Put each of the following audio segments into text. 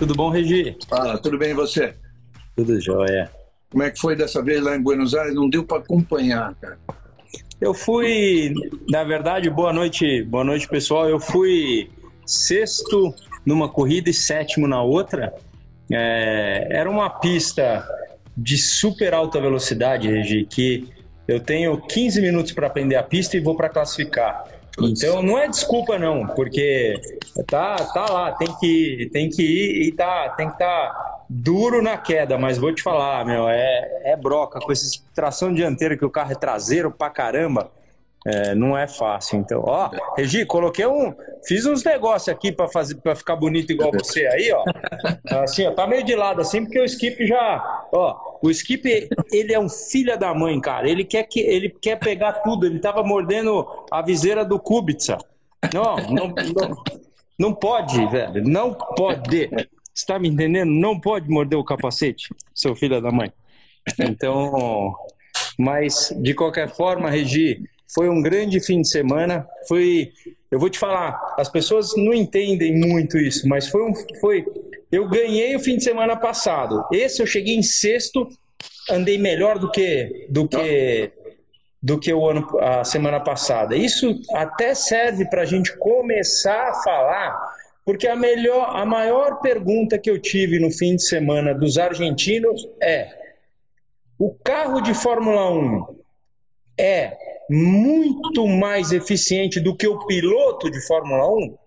Tudo bom, Regi? Fala, tudo bem e você? Tudo jóia. Como é que foi dessa vez lá em Buenos Aires? Não deu para acompanhar, cara. Eu fui, na verdade, boa noite, boa noite, pessoal. Eu fui sexto numa corrida e sétimo na outra. É, era uma pista de super alta velocidade, Regi, que eu tenho 15 minutos para aprender a pista e vou para classificar. Então não é desculpa não, porque tá, tá lá, tem que, tem que ir e tá, tem que estar tá duro na queda, mas vou te falar, meu, é, é broca com essa tração dianteira que o carro é traseiro pra caramba. É, não é fácil, então. Ó, Regi, coloquei um. Fiz uns negócios aqui para fazer para ficar bonito igual você aí, ó. Assim, ó, tá meio de lado assim, porque o Skip já. Ó, o Skip, ele é um filho da mãe, cara. Ele quer, que, ele quer pegar tudo. Ele tava mordendo a viseira do Kubica. Não, não, não, não pode, velho. Não pode. Você tá me entendendo? Não pode morder o capacete, seu filho da mãe. Então. Mas, de qualquer forma, Regi, foi um grande fim de semana. Foi, eu vou te falar, as pessoas não entendem muito isso, mas foi um, foi. Eu ganhei o fim de semana passado. Esse eu cheguei em sexto, andei melhor do que do que do que o ano a semana passada. Isso até serve para a gente começar a falar, porque a melhor, a maior pergunta que eu tive no fim de semana dos argentinos é: o carro de Fórmula 1 é muito mais eficiente do que o piloto de Fórmula 1,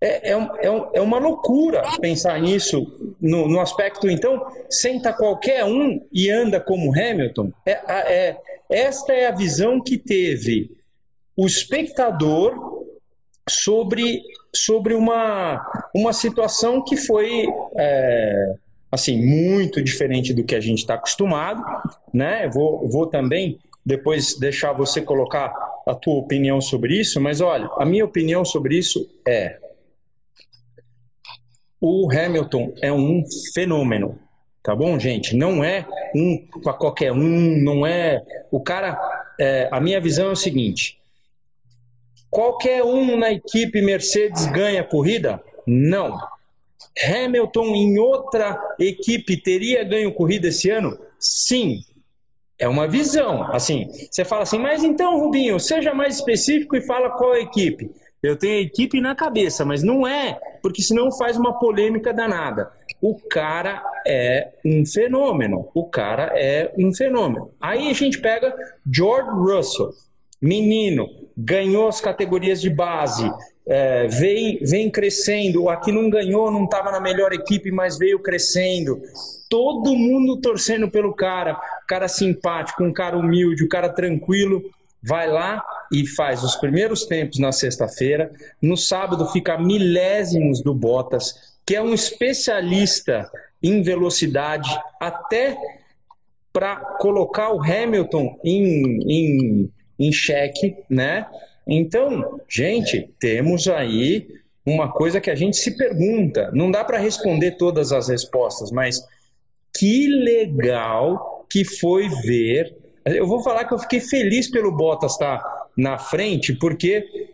é, é, é, é uma loucura pensar nisso no, no, aspecto, então, senta qualquer um e anda como Hamilton. É, é, esta é a visão que teve o espectador sobre, sobre uma, uma situação que foi é, assim muito diferente do que a gente está acostumado. Né? Vou, vou também depois deixar você colocar a tua opinião sobre isso, mas olha, a minha opinião sobre isso é o Hamilton é um fenômeno, tá bom, gente? Não é um para qualquer um, não é o cara. É, a minha visão é o seguinte: qualquer um na equipe Mercedes ganha corrida? Não. Hamilton em outra equipe teria ganho corrida esse ano? Sim. É uma visão. Assim, você fala assim, mas então, Rubinho, seja mais específico e fala qual é a equipe. Eu tenho a equipe na cabeça, mas não é, porque senão faz uma polêmica danada. O cara é um fenômeno. O cara é um fenômeno. Aí a gente pega George Russell, menino, ganhou as categorias de base, é, vem, vem crescendo. Aqui não ganhou, não estava na melhor equipe, mas veio crescendo. Todo mundo torcendo pelo cara, cara simpático, um cara humilde, um cara tranquilo. Vai lá e faz os primeiros tempos na sexta-feira. No sábado fica milésimos do Bottas, que é um especialista em velocidade, até para colocar o Hamilton em, em, em xeque, né? Então, gente, temos aí uma coisa que a gente se pergunta. Não dá para responder todas as respostas, mas que legal que foi ver. Eu vou falar que eu fiquei feliz pelo Bottas estar na frente, porque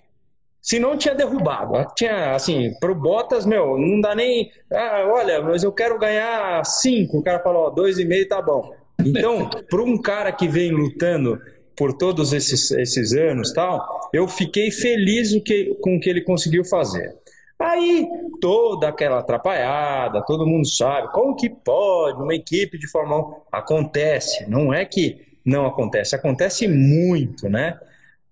se não tinha derrubado. Tinha, assim, pro Bottas, meu, não dá nem. Ah, olha, mas eu quero ganhar cinco. O cara falou, ó, dois e meio tá bom. Então, para um cara que vem lutando por todos esses, esses anos tal, eu fiquei feliz que, com o que ele conseguiu fazer. Aí, toda aquela atrapalhada, todo mundo sabe, como que pode uma equipe de Fórmula 1? Acontece, não é que não acontece, acontece muito, né?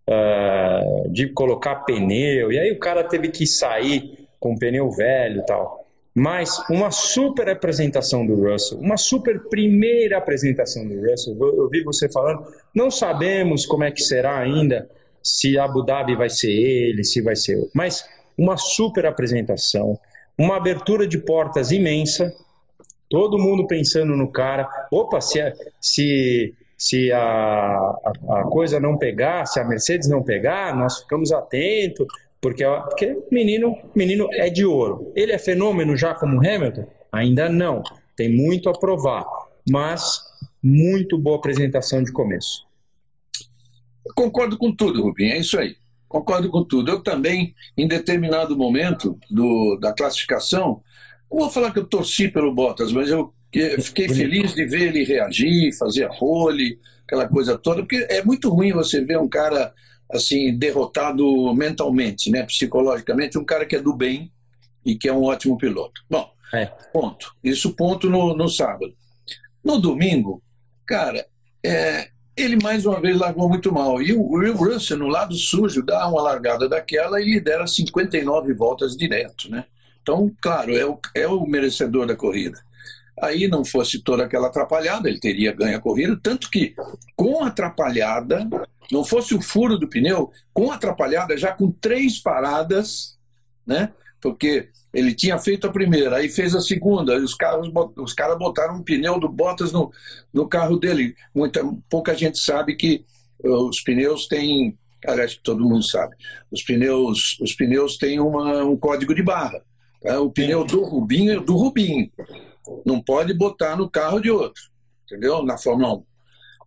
Uh, de colocar pneu, e aí o cara teve que sair com pneu velho e tal. Mas uma super apresentação do Russell, uma super primeira apresentação do Russell. Eu, vi você falando, não sabemos como é que será ainda, se Abu Dhabi vai ser ele, se vai ser outro. Mas uma super apresentação, uma abertura de portas imensa, todo mundo pensando no cara. Opa, se, se, se a, a, a coisa não pegar, se a Mercedes não pegar, nós ficamos atentos, porque, porque menino, menino é de ouro. Ele é fenômeno já como Hamilton? Ainda não. Tem muito a provar. Mas muito boa apresentação de começo. Eu concordo com tudo, Rubinho. É isso aí. Concordo com tudo. Eu também, em determinado momento do, da classificação, vou falar que eu torci pelo Bottas, mas eu fiquei feliz de ver ele reagir, fazer role, aquela coisa toda, porque é muito ruim você ver um cara assim derrotado mentalmente, né, psicologicamente, um cara que é do bem e que é um ótimo piloto. Bom, é. ponto. Isso ponto no, no sábado. No domingo, cara, é, ele mais uma vez largou muito mal. E o Will Russell, no lado sujo, dá uma largada daquela e lidera 59 voltas direto, né? Então, claro, é o, é o merecedor da corrida. Aí não fosse toda aquela atrapalhada, ele teria ganho a corrida, tanto que com a atrapalhada, não fosse o furo do pneu, com atrapalhada, já com três paradas, né? Porque ele tinha feito a primeira, aí fez a segunda, e os, carros, os caras botaram um pneu do Bottas no, no carro dele. Muita, pouca gente sabe que os pneus têm, aliás, todo mundo sabe, os pneus, os pneus têm uma, um código de barra. Tá? O pneu do Rubinho é do Rubinho. Não pode botar no carro de outro, entendeu? Na Fórmula 1.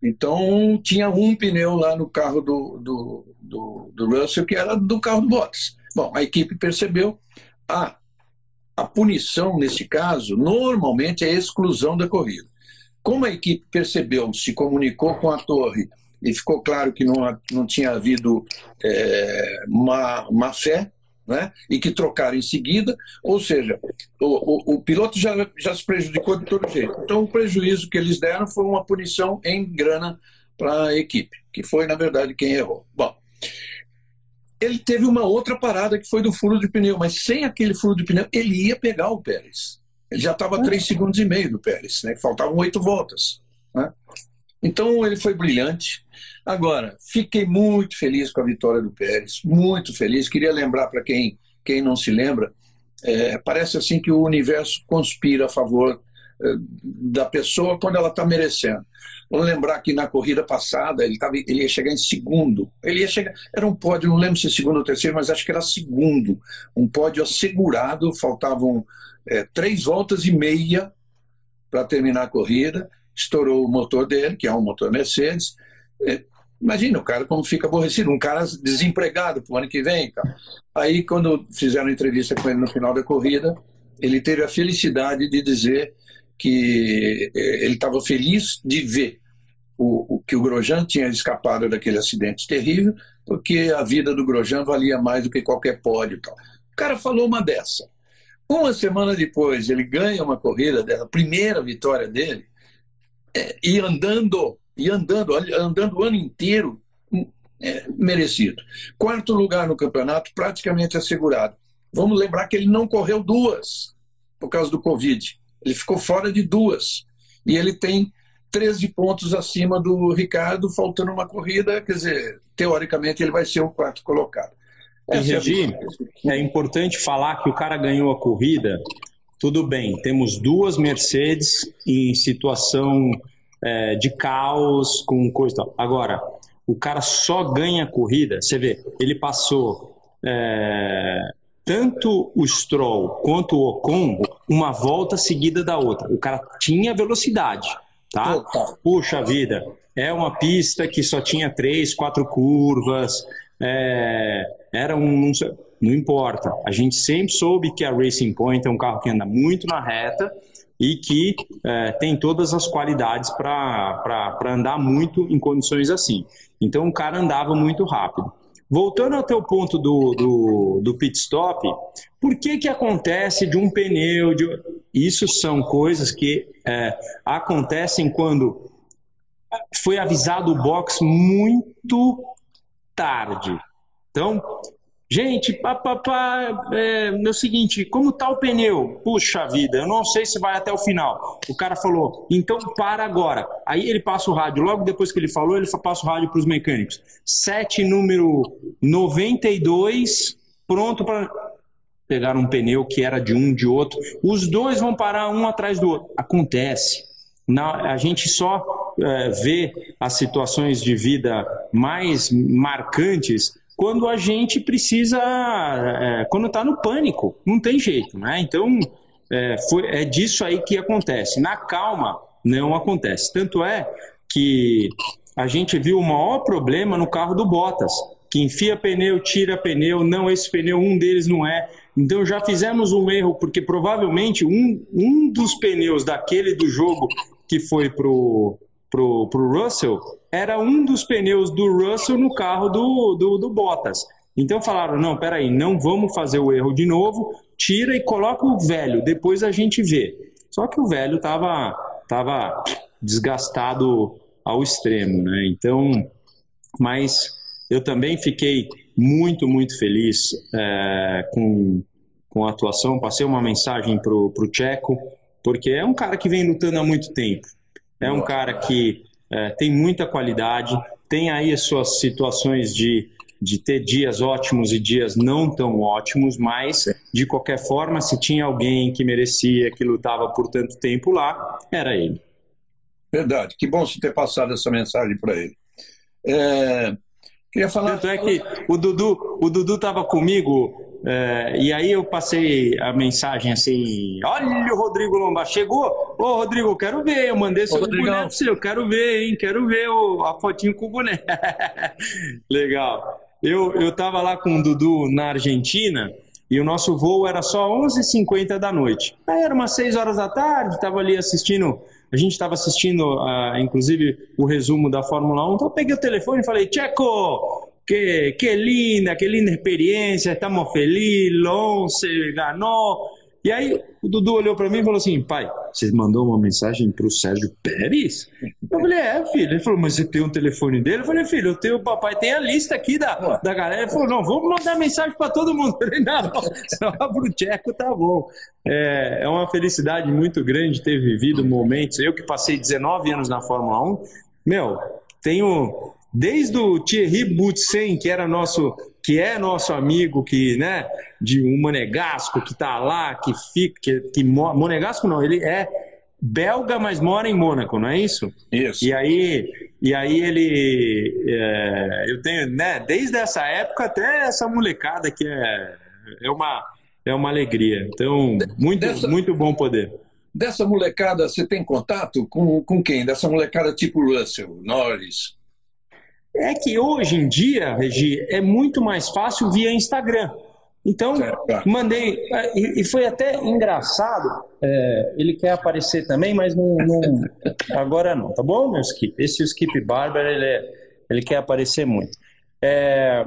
Então, tinha um pneu lá no carro do, do, do, do Russell que era do carro do Bottas. Bom, a equipe percebeu. Ah, a punição, nesse caso, normalmente é a exclusão da corrida. Como a equipe percebeu, se comunicou com a torre e ficou claro que não, não tinha havido é, má, má fé, né? e que trocaram em seguida, ou seja, o, o, o, piloto já, já se prejudicou de todo jeito. Então, o prejuízo que eles deram foi uma punição em grana para a equipe, que foi, na verdade, quem errou. Bom, ele teve uma outra parada que foi do furo de pneu, mas sem aquele furo de pneu, ele ia pegar o Pérez. Ele já estava a 3 segundos e meio do Pérez, né? faltavam oito voltas. Né? Então, ele foi brilhante. Agora, fiquei muito feliz com a vitória do Pérez, muito feliz. Queria lembrar para quem, quem não se lembra, é, parece assim que o universo conspira a favor é, da pessoa quando ela está merecendo. Vamos lembrar que na corrida passada ele, tava, ele ia chegar em segundo. Ele ia chegar, era um pódio, não lembro se segundo ou terceiro, mas acho que era segundo. Um pódio assegurado, faltavam é, três voltas e meia para terminar a corrida. Estourou o motor dele, que é um motor Mercedes. Imagina o cara como fica aborrecido, um cara desempregado para o ano que vem. Cara. Aí, quando fizeram entrevista com ele no final da corrida, ele teve a felicidade de dizer que eh, ele estava feliz de ver o, o, que o Grosjean tinha escapado daquele acidente terrível, porque a vida do Grosjean valia mais do que qualquer pódio. O cara falou uma dessa. Uma semana depois, ele ganha uma corrida dela, a primeira vitória dele, é, e andando e andando, andando o ano inteiro, hum, é, merecido. Quarto lugar no campeonato, praticamente assegurado. Vamos lembrar que ele não correu duas por causa do Covid. Ele ficou fora de duas. E ele tem 13 pontos acima do Ricardo, faltando uma corrida, quer dizer, teoricamente ele vai ser o quarto colocado. E, Regi, é, é importante falar que o cara ganhou a corrida, tudo bem, temos duas Mercedes em situação é, de caos, com coisa e tal. Agora, o cara só ganha corrida, você vê, ele passou é, tanto o Stroll quanto o Ocon uma volta seguida da outra. O cara tinha velocidade, tá? Puxa vida, é uma pista que só tinha três, quatro curvas, é, era um. Não importa. A gente sempre soube que a Racing Point é um carro que anda muito na reta e que é, tem todas as qualidades para andar muito em condições assim. Então o cara andava muito rápido. Voltando ao teu ponto do, do, do pit stop, por que, que acontece de um pneu? De... Isso são coisas que é, acontecem quando foi avisado o box muito tarde. Então, Gente, papapá, é, é o seguinte, como tá o pneu? Puxa vida, eu não sei se vai até o final. O cara falou, então para agora. Aí ele passa o rádio, logo depois que ele falou, ele passa o rádio para os mecânicos. Sete número 92, pronto para pegar um pneu que era de um, de outro. Os dois vão parar um atrás do outro. Acontece. Na, a gente só é, vê as situações de vida mais marcantes quando a gente precisa, é, quando está no pânico, não tem jeito, né? Então, é, foi, é disso aí que acontece. Na calma, não acontece. Tanto é que a gente viu o maior problema no carro do Bottas, que enfia pneu, tira pneu, não, esse pneu, um deles não é. Então já fizemos um erro, porque provavelmente um, um dos pneus daquele do jogo que foi pro, pro, pro Russell era um dos pneus do Russell no carro do, do, do Bottas. Então falaram, não, peraí, não vamos fazer o erro de novo, tira e coloca o velho, depois a gente vê. Só que o velho estava tava desgastado ao extremo, né? Então, mas eu também fiquei muito, muito feliz é, com, com a atuação. Passei uma mensagem para o Tcheco, porque é um cara que vem lutando há muito tempo. É um cara que é, tem muita qualidade, tem aí as suas situações de, de ter dias ótimos e dias não tão ótimos, mas de qualquer forma, se tinha alguém que merecia, que lutava por tanto tempo lá, era ele. Verdade, que bom você ter passado essa mensagem para ele. É, Queria falar. Tanto é que o Dudu, o Dudu estava comigo é, e aí eu passei a mensagem assim: olha o Rodrigo Lombar, chegou? Ô Rodrigo, quero ver. Eu mandei seu boneco seu, quero ver, hein? Quero ver o, a fotinho com o boneco. Legal. Eu, eu tava lá com o Dudu na Argentina e o nosso voo era só 11h50 da noite. Aí era umas 6 horas da tarde, estava ali assistindo a gente estava assistindo, uh, inclusive, o resumo da Fórmula 1, então eu peguei o telefone e falei, Checo, que, que linda, que linda experiência, estamos felizes, Lonce ganhou. E aí o Dudu olhou para mim e falou assim: pai, você mandou uma mensagem para o Sérgio Pérez? Eu falei: é, filho. Ele falou: mas você tem um telefone dele? Eu falei: filho, eu tenho, o papai tem a lista aqui da, da galera. Ele falou: não, vamos mandar mensagem para todo mundo. Eu falei: não, só para o Tcheco tá bom. É, é uma felicidade muito grande ter vivido momentos. Eu que passei 19 anos na Fórmula 1, meu, tenho desde o Thierry Boutsen, que era nosso que é nosso amigo, que, né, de um monegasco que está lá, que fica, que, que monegasco não, ele é belga, mas mora em Mônaco, não é isso? Isso. E aí, e aí ele, é, eu tenho, né, desde essa época até essa molecada que é, é uma, é uma alegria. Então, muito, dessa, muito bom poder. Dessa molecada, você tem contato com, com quem? Dessa molecada tipo Russell, Norris? É que hoje em dia, Regi, é muito mais fácil via Instagram. Então, mandei. É, e foi até engraçado. É, ele quer aparecer também, mas não, não, agora não, tá bom, meu Skip? Esse Skip Barber, ele, é, ele quer aparecer muito. É,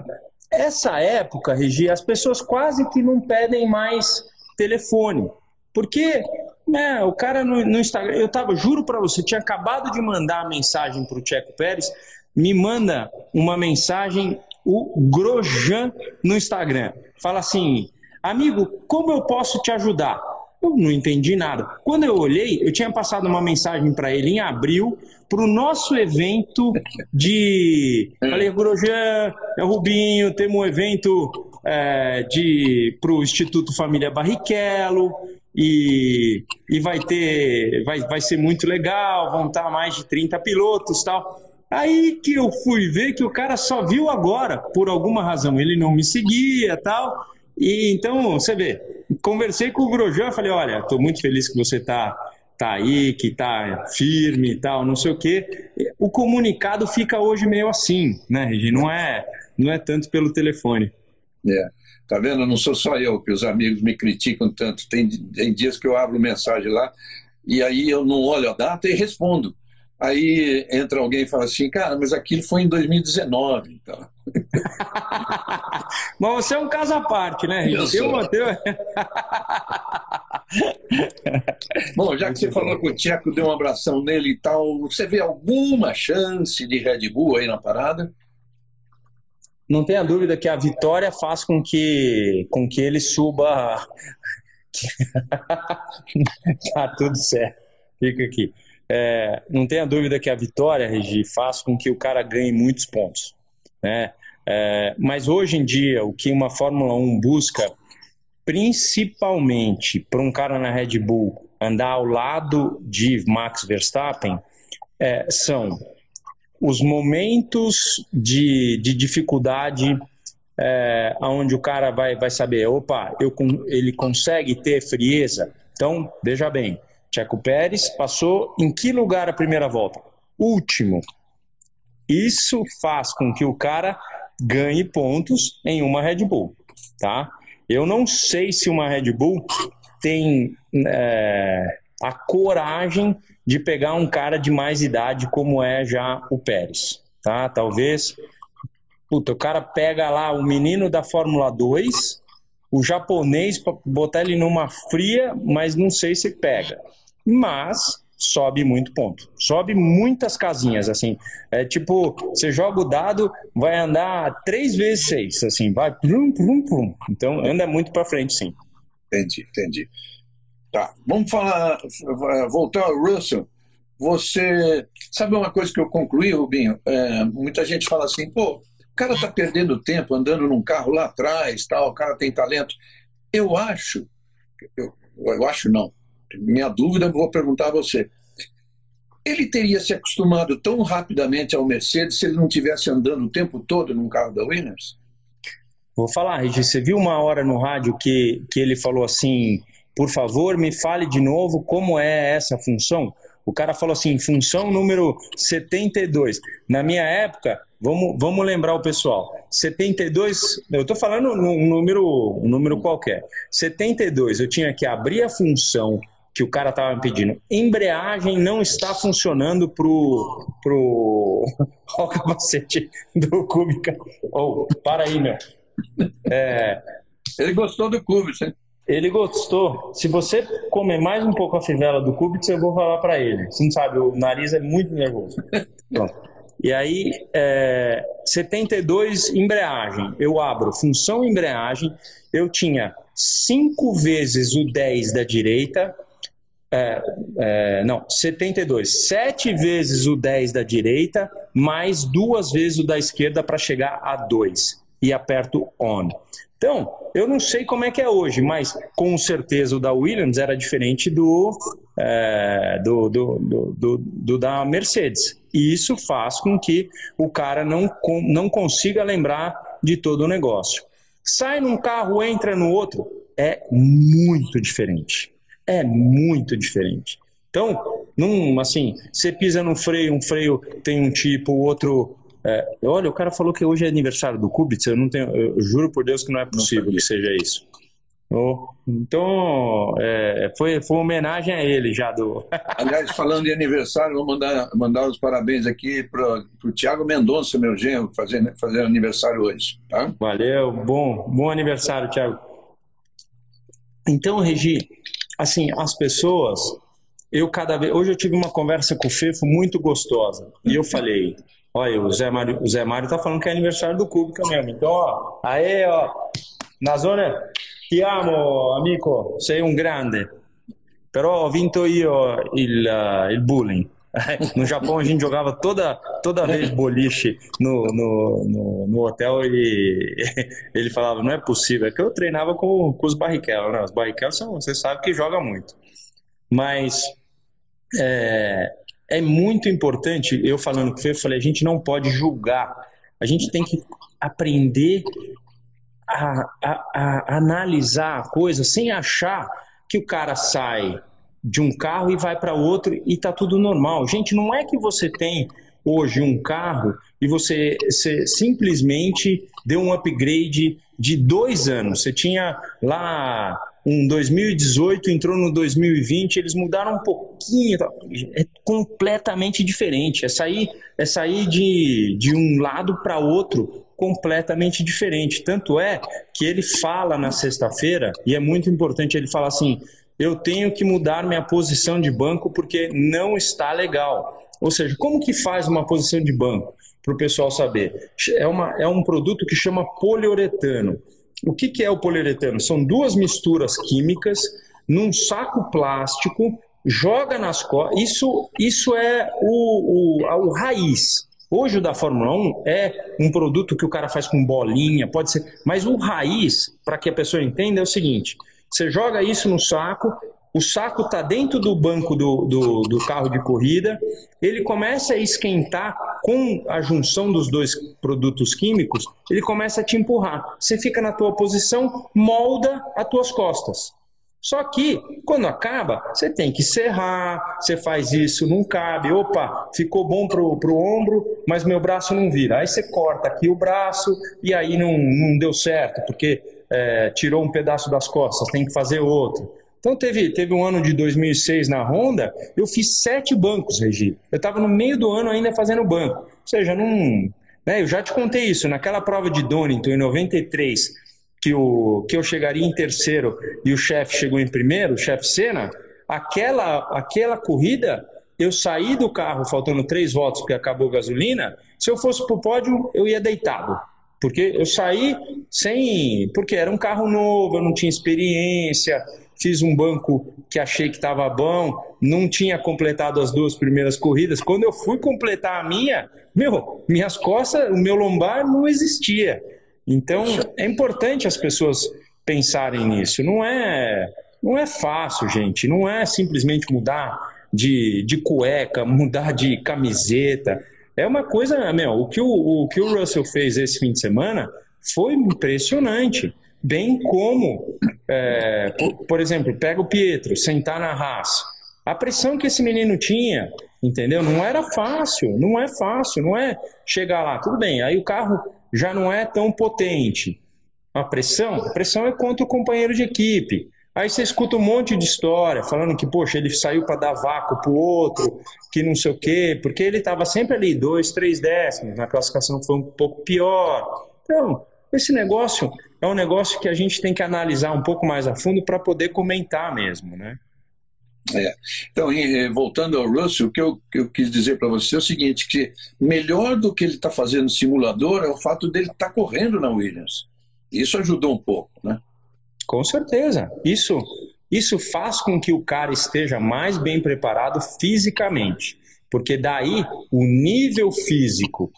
essa época, Regi, as pessoas quase que não pedem mais telefone. Porque né, o cara no, no Instagram, eu tava, juro para você, tinha acabado de mandar a mensagem para o Tcheco Pérez me manda uma mensagem, o Grojan, no Instagram. Fala assim: amigo, como eu posso te ajudar? Eu não entendi nada. Quando eu olhei, eu tinha passado uma mensagem para ele em abril para o nosso evento de. Falei, Grojan, é o Rubinho, temos um evento é, de para o Instituto Família Barrichello e, e vai ter. Vai, vai ser muito legal, vão estar mais de 30 pilotos tal. Aí que eu fui ver que o cara só viu agora, por alguma razão. Ele não me seguia tal. E então, você vê, conversei com o Grosjean, falei, olha, estou muito feliz que você está tá aí, que está firme e tal, não sei o quê. O comunicado fica hoje meio assim, né, Regi? Não é, não é tanto pelo telefone. É. Tá vendo? Não sou só eu que os amigos me criticam tanto. Tem, tem dias que eu abro mensagem lá e aí eu não olho a data e respondo. Aí entra alguém e fala assim, cara, mas aquilo foi em 2019. Então. mas você é um caso à parte, né? Eu sou. Bom, já que você falou que o Tcheco deu um abração nele e tal, você vê alguma chance de Red Bull aí na parada? Não tenha dúvida que a vitória faz com que, com que ele suba. tá tudo certo. Fica aqui é, não tenha dúvida que a vitória, Regi, faz com que o cara ganhe muitos pontos. Né? É, mas hoje em dia, o que uma Fórmula 1 busca, principalmente para um cara na Red Bull andar ao lado de Max Verstappen, é, são os momentos de, de dificuldade é, onde o cara vai, vai saber, opa, eu, ele consegue ter frieza. Então, veja bem, Checo Pérez passou em que lugar a primeira volta? Último. Isso faz com que o cara ganhe pontos em uma Red Bull, tá? Eu não sei se uma Red Bull tem é, a coragem de pegar um cara de mais idade como é já o Pérez, tá? Talvez, puta, o cara pega lá o menino da Fórmula 2, o japonês para botar ele numa fria, mas não sei se pega. Mas sobe muito ponto. Sobe muitas casinhas, assim. É tipo, você joga o dado, vai andar três vezes seis, assim, vai prum, prum, prum. Então anda muito para frente, sim. Entendi, entendi. Tá, vamos falar, voltar ao Russell. Você sabe uma coisa que eu concluí, Rubinho? É, muita gente fala assim, pô, cara tá perdendo tempo andando num carro lá atrás, tal, o cara tem talento. Eu acho, eu, eu acho não, minha dúvida, vou perguntar a você. Ele teria se acostumado tão rapidamente ao Mercedes se ele não tivesse andando o tempo todo num carro da Williams? Vou falar, Regi, você viu uma hora no rádio que, que ele falou assim: por favor, me fale de novo como é essa função? O cara falou assim, função número 72. Na minha época, vamos, vamos lembrar o pessoal, 72, eu estou falando um número, um número qualquer. 72, eu tinha que abrir a função que o cara estava me pedindo. Embreagem não está funcionando pro pro o capacete do Kubica. Oh, para aí, meu. É... Ele gostou do Kubica, Ele gostou. Se você comer mais um pouco a fivela do Kubica, eu vou falar para ele. Você não sabe, o nariz é muito nervoso. Pronto. E aí, é, 72 embreagem. Eu abro função embreagem. Eu tinha cinco vezes o 10 da direita, é, é, não, 72. Sete vezes o 10 da direita, mais duas vezes o da esquerda para chegar a 2. E aperto ON. Então, eu não sei como é que é hoje, mas com certeza o da Williams era diferente do, é, do, do, do, do, da Mercedes. E isso faz com que o cara não, não consiga lembrar de todo o negócio. Sai num carro, entra no outro, é muito diferente é muito diferente. Então, num, assim, você pisa no freio, um freio tem um tipo, o outro. É, olha, o cara falou que hoje é aniversário do Kubitz, eu não tenho, eu juro por Deus que não é possível que seja isso. Oh, então, é, foi, foi uma homenagem a ele já do. Aliás, falando de aniversário, vou mandar, mandar os parabéns aqui para o Tiago Mendonça, meu genro, fazer, fazer aniversário hoje. Tá? Valeu, bom, bom aniversário, Tiago. Então, Regi, assim, as pessoas, eu cada vez, hoje eu tive uma conversa com o Fefo muito gostosa, e eu falei, olha, o Zé Mário, o Zé Mário tá falando que é aniversário do Cúbica mesmo, então, ó, aí, ó, na zona, ti amo, amico, sei um grande, però ho vinto io il, uh, il bullying. No Japão a gente jogava toda, toda vez boliche no, no, no, no, hotel e ele falava, não é possível, é que eu treinava com, com os barriquelos, né? Os barriquelos são, você sabe que joga muito. Mas é, é muito importante, eu falando com o Fê, eu falei, a gente não pode julgar, a gente tem que aprender a, a, a analisar a coisa sem achar que o cara sai de um carro e vai para outro e está tudo normal. Gente, não é que você tem hoje um carro e você, você, simplesmente deu um upgrade de dois anos. Você tinha lá um 2018, entrou no 2020, eles mudaram um pouquinho, tá? é completamente diferente. É sair, é sair de, de um lado para outro completamente diferente. Tanto é que ele fala na sexta-feira, e é muito importante ele falar assim: eu tenho que mudar minha posição de banco porque não está legal. Ou seja, como que faz uma posição de banco? Para o pessoal saber. É, uma, é um produto que chama poliuretano. O que, que é o poliuretano? São duas misturas químicas num saco plástico, joga nas costas. Isso, isso é o, o, o raiz. Hoje o da Fórmula 1 é um produto que o cara faz com bolinha, pode ser. Mas o raiz, para que a pessoa entenda, é o seguinte: você joga isso no saco, o saco está dentro do banco do, do, do, carro de corrida, ele começa a esquentar com a junção dos dois produtos químicos, ele começa a te empurrar. Você fica na tua posição, molda as tuas costas. Só que, quando acaba, você tem que serrar, você faz isso, não cabe. Opa, ficou bom pro, pro ombro, mas meu braço não vira. Aí você corta aqui o braço e aí não, não deu certo, porque é, tirou um pedaço das costas, tem que fazer outro. Então teve, teve um ano de 2006 na Honda, eu fiz sete bancos, Regi. Eu estava no meio do ano ainda fazendo banco. Ou seja, não, né, eu já te contei isso, naquela prova de Donington em 93, que, o, que eu chegaria em terceiro e o chefe chegou em primeiro, o chefe Senna, aquela, aquela corrida eu saí do carro faltando três voltas porque acabou a gasolina, se eu fosse para o pódio eu ia deitado. Porque eu saí sem. Porque era um carro novo, eu não tinha experiência, fiz um banco que achei que estava bom, não tinha completado as duas primeiras corridas. Quando eu fui completar a minha, meu, minhas costas, o meu lombar não existia. Então é importante as pessoas pensarem nisso. Não é, não é fácil, gente. Não é simplesmente mudar de, de cueca, mudar de camiseta. É uma coisa, meu, o que o, o que o Russell fez esse fim de semana foi impressionante. Bem como, é, por, por, exemplo, pega o Pietro, sentar na raça. A pressão que esse menino tinha, entendeu? Não era fácil, não é fácil, não é chegar lá, tudo bem, aí o carro já não é tão potente. A pressão, a pressão é contra o companheiro de equipe. Aí você escuta um monte de história falando que, poxa, ele saiu para dar vácuo para o outro, que não sei o quê, porque ele estava sempre ali, dois, três décimos, na classificação foi um pouco pior. Então, esse negócio é um negócio que a gente tem que analisar um pouco mais a fundo para poder comentar mesmo, né? É. Então, eh, voltando ao Russell, o que eu, eu quis dizer para você é o seguinte, que melhor do que ele está fazendo no simulador é o fato dele estar tá correndo na Williams. Isso ajudou um pouco, né? Com certeza. Isso, isso faz com que o cara esteja mais bem preparado fisicamente. Porque daí o nível físico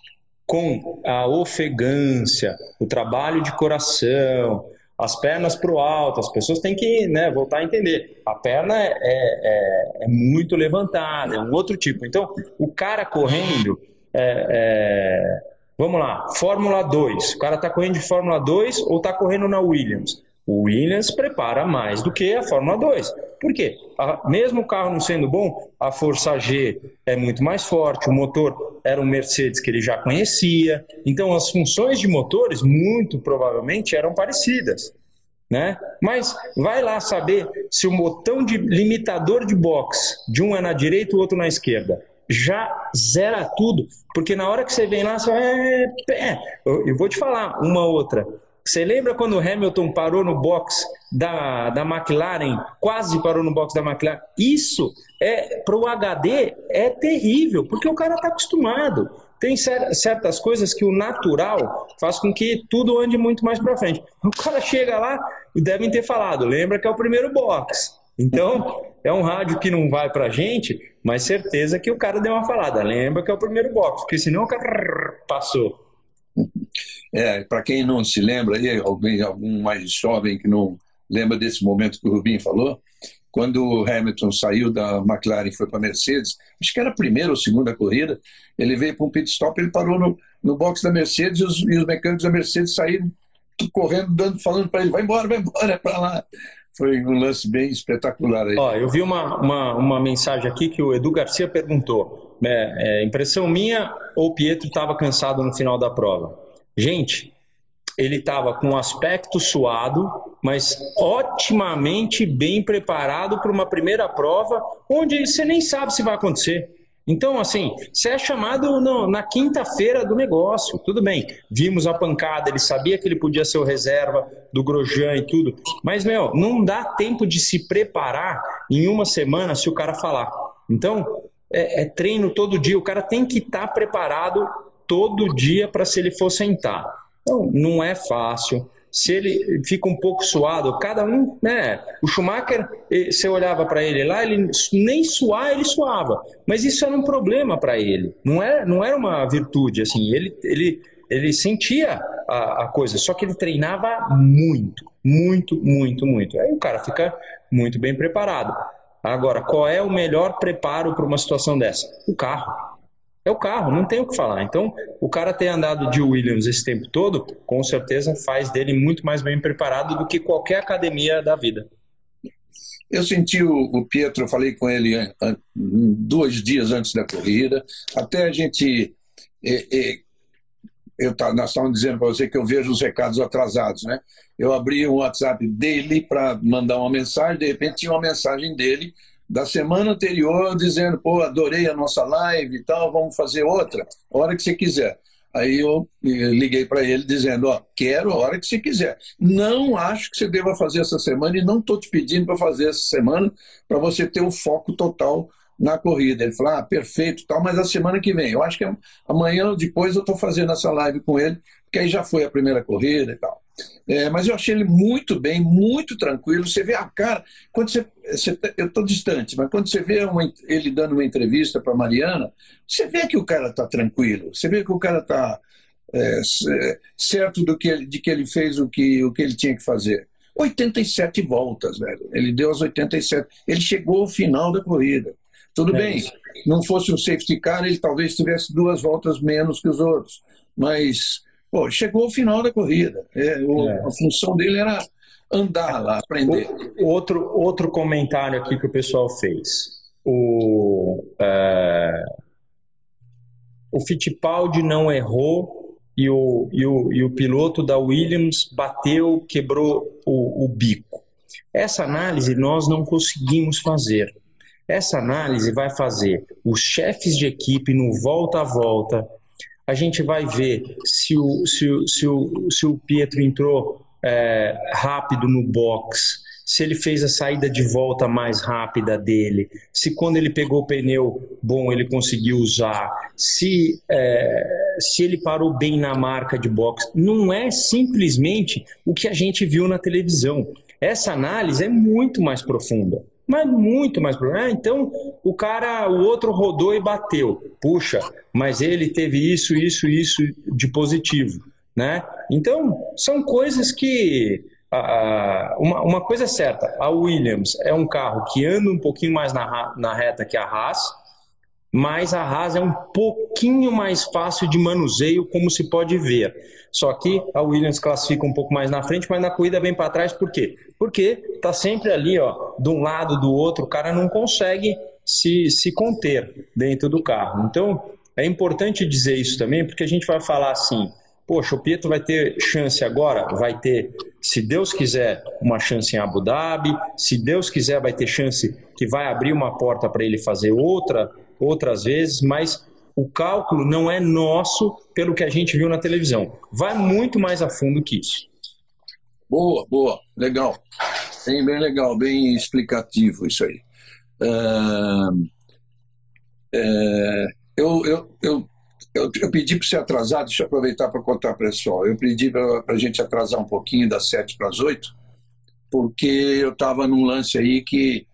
com a ofegância, o trabalho de coração, as pernas para o alto, as pessoas têm que né, voltar a entender. A perna é, é, é, muito levantada, é um outro tipo. Então, o cara correndo, é, é vamos lá, Fórmula 2. O cara está correndo de Fórmula 2 ou está correndo na Williams? O Williams prepara mais do que a Fórmula 2. Por quê? A, mesmo o carro não sendo bom, a força G é muito mais forte, o motor era um Mercedes que ele já conhecia. Então, as funções de motores, muito provavelmente, eram parecidas. Né? Mas vai lá saber se o botão de limitador de box de um é na direita e o outro na esquerda. Já zera tudo, porque na hora que você vem lá, você vai. É, é. Eu, eu vou te falar uma outra. Você lembra quando o Hamilton parou no box da, da McLaren, quase parou no box da McLaren? Isso é para o HD é terrível, porque o cara está acostumado. Tem certas coisas que o natural faz com que tudo ande muito mais para frente. O cara chega lá e devem ter falado, lembra que é o primeiro box. Então, é um rádio que não vai para gente, mas certeza que o cara deu uma falada. Lembra que é o primeiro box, porque senão o cara passou. É, para quem não se lembra, aí, alguém, algum mais jovem que não lembra desse momento que o Rubinho falou, quando o Hamilton saiu da McLaren e foi para a Mercedes, acho que era a primeira ou segunda corrida, ele veio para um pit stop, ele parou no, no box da Mercedes e os, e os mecânicos da Mercedes saíram correndo, dando, falando para ele, vai embora, vai embora, é para lá. Foi um lance bem espetacular aí. Ó, eu vi uma, uma, uma mensagem aqui que o Edu Garcia perguntou. É, é, impressão minha ou o Pietro estava cansado no final da prova? Gente, ele estava com um aspecto suado, mas otimamente bem preparado para uma primeira prova, onde você nem sabe se vai acontecer. Então, assim, você é chamado no, na quinta-feira do negócio, tudo bem. Vimos a pancada, ele sabia que ele podia ser o reserva do Grosjean e tudo, mas, meu, não dá tempo de se preparar em uma semana se o cara falar. Então, é, é treino todo dia, o cara tem que estar tá preparado todo dia para se ele for sentar. Então, não é fácil. Se ele fica um pouco suado, cada um, né? O Schumacher, você olhava para ele lá, ele nem suar, ele suava. Mas isso era um problema para ele. Não era, não era uma virtude, assim. Ele, ele, ele sentia a, a coisa, só que ele treinava muito, muito, muito, muito. Aí o cara fica muito bem preparado. Agora, qual é o melhor preparo para uma situação dessa? O carro. É o carro, não tem o que falar. Então, o cara ter andado de Williams esse tempo todo, com certeza faz dele muito mais bem preparado do que qualquer academia da vida. Eu senti o, o Pietro, eu falei com ele dois dias antes da corrida, até a gente. É, é, eu tá, nós estávamos dizendo para você que eu vejo os recados atrasados, né? Eu abri o WhatsApp dele para mandar uma mensagem, de repente tinha uma mensagem dele da semana anterior dizendo, pô, adorei a nossa live e tal, vamos fazer outra, hora que você quiser. Aí eu liguei para ele dizendo, ó, quero a hora que você quiser. Não acho que você deva fazer essa semana e não estou te pedindo para fazer essa semana para você ter o foco total na corrida. Ele falou, ah, perfeito, tal, mas a semana que vem. Eu acho que amanhã ou depois eu estou fazendo essa live com ele, porque aí já foi a primeira corrida e tal. É, mas eu achei ele muito bem, muito tranquilo. Você vê a cara, quando você, você tá, eu estou distante, mas quando você vê uma, ele dando uma entrevista para Mariana, você vê que o cara está tranquilo, você vê que o cara está é, certo do que de que ele fez o que, o que ele tinha que fazer. 87 voltas, velho. Ele deu as 87. Ele chegou ao final da corrida. Tudo é bem, isso. não fosse um safety car, ele talvez tivesse duas voltas menos que os outros. Mas Pô, chegou ao final da corrida. É, o, é. A função dele era andar lá, aprender. O, outro, outro comentário aqui que o pessoal fez. O, é, o Fittipaldi não errou e o, e, o, e o piloto da Williams bateu, quebrou o, o bico. Essa análise nós não conseguimos fazer. Essa análise vai fazer os chefes de equipe no volta a volta, a gente vai ver se o, se o, se o, se o Pietro entrou é, rápido no box, se ele fez a saída de volta mais rápida dele, se quando ele pegou o pneu bom ele conseguiu usar, se, é, se ele parou bem na marca de box. Não é simplesmente o que a gente viu na televisão. Essa análise é muito mais profunda mas muito mais problema. Ah, então o cara, o outro rodou e bateu. Puxa, mas ele teve isso, isso, isso de positivo, né? Então são coisas que uma, uma coisa é certa, a Williams é um carro que anda um pouquinho mais na, na reta que a Haas, mas a Haas é um pouquinho mais fácil de manuseio, como se pode ver. Só que a Williams classifica um pouco mais na frente, mas na corrida vem para trás, por quê? Porque está sempre ali, ó, de um lado, do outro, o cara não consegue se, se conter dentro do carro. Então, é importante dizer isso também, porque a gente vai falar assim, poxa, o Pietro vai ter chance agora? Vai ter, se Deus quiser, uma chance em Abu Dhabi, se Deus quiser, vai ter chance que vai abrir uma porta para ele fazer outra, outras vezes, mas o cálculo não é nosso pelo que a gente viu na televisão. Vai muito mais a fundo que isso. Boa, boa, legal. Bem, bem legal, bem explicativo isso aí. Uh, é, eu, eu, eu, eu, eu pedi para você atrasar, deixa eu aproveitar para contar para o pessoal. Eu pedi para a gente atrasar um pouquinho das 7 para as 8, porque eu estava num lance aí que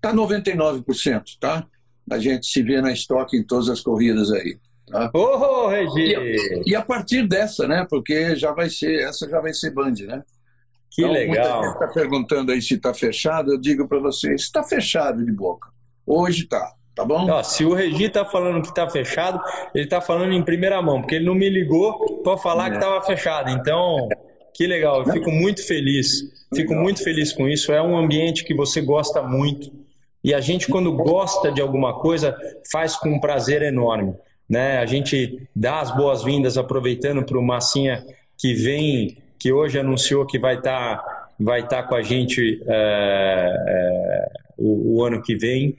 está é, 99%, tá? a gente se vê na estoque em todas as corridas aí. Tá? Oh, Regi! E, e, a partir dessa, né? Porque já vai ser, essa já vai ser Band, né? Que então, legal. Muita gente está perguntando aí se está fechado, eu digo para vocês, está fechado de boca. Hoje está, tá bom? Ó, se o Regi está falando que está fechado, ele está falando em primeira mão, porque ele não me ligou para falar é. que estava fechado. Então, que legal, eu fico muito feliz. Fico muito feliz com isso. É um ambiente que você gosta muito. E a gente, quando gosta de alguma coisa, faz com um prazer enorme. Né? A gente dá as boas-vindas, aproveitando para o Massinha que vem, que hoje anunciou que vai estar tá, vai tá com a gente é, é, o, o ano que vem.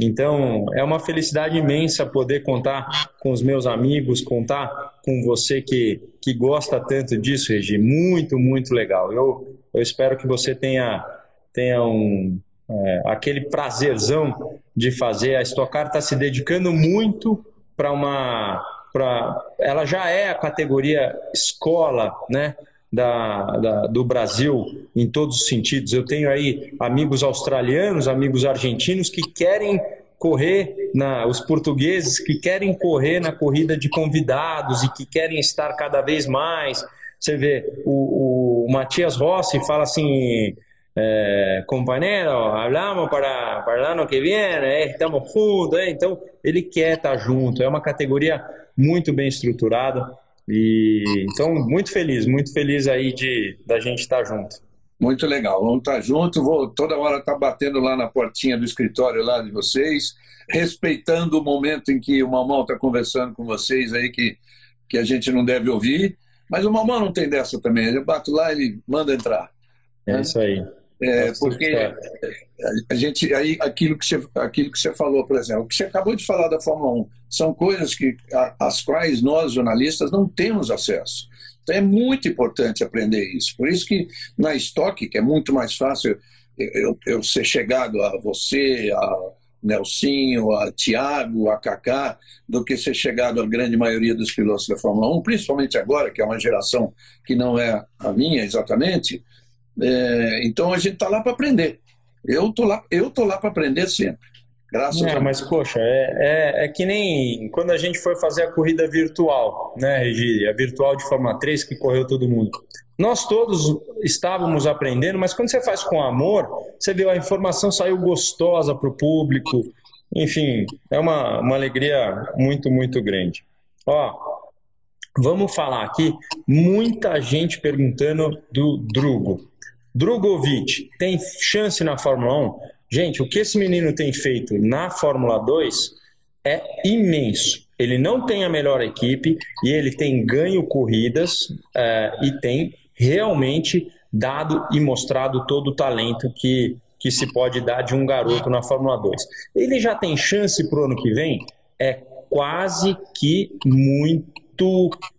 Então, é uma felicidade imensa poder contar com os meus amigos, contar com você que, que gosta tanto disso, Regi. Muito, muito legal. Eu, eu espero que você tenha, tenha um, é, aquele prazerzão de fazer. A Stock Car está se dedicando muito para uma. Pra, ela já é a categoria escola, né? Da, da, do Brasil em todos os sentidos. Eu tenho aí amigos australianos, amigos argentinos que querem correr, na, os portugueses que querem correr na corrida de convidados e que querem estar cada vez mais. Você vê, o, o Matias Rossi fala assim: eh, compañeros, hablamos para, para el ano que vem, eh, estamos juntos, eh, então ele quer estar junto, é uma categoria muito bem estruturada e então muito feliz, muito feliz aí de da gente estar junto. Muito legal. Vamos estar junto. Vou toda hora estar batendo lá na portinha do escritório lá de vocês, respeitando o momento em que o Mamão está conversando com vocês aí que, que a gente não deve ouvir. Mas o Mamão não tem dessa também. Eu bato lá, ele manda entrar. É isso aí. É, porque a gente aí aquilo que você aquilo que você falou, por exemplo, o que você acabou de falar da Fórmula 1, são coisas que as quais nós jornalistas não temos acesso. Então é muito importante aprender isso. Por isso que na estoque, que é muito mais fácil eu, eu ser chegado a você, a Nelsinho, a Tiago, a Kaká, do que ser chegado à grande maioria dos pilotos da Fórmula 1, principalmente agora, que é uma geração que não é a minha exatamente. É, então a gente está lá para aprender. Eu tô lá, eu tô lá para aprender sempre. Graças é, a Mas, poxa, é, é, é, que nem quando a gente foi fazer a corrida virtual, né, Regi? A virtual de Fórmula 3 que correu todo mundo. Nós todos estávamos aprendendo, mas quando você faz com amor, você vê a informação saiu gostosa para o público. Enfim, é uma, uma alegria muito, muito grande. Ó, vamos falar aqui, muita gente perguntando do Drugo. Drogovic tem chance na Fórmula 1? Gente, o que esse menino tem feito na Fórmula 2 é imenso. Ele não tem a melhor equipe e ele tem ganho corridas é, e tem realmente dado e mostrado todo o talento que, que se pode dar de um garoto na Fórmula 2. Ele já tem chance para o ano que vem? É quase que muito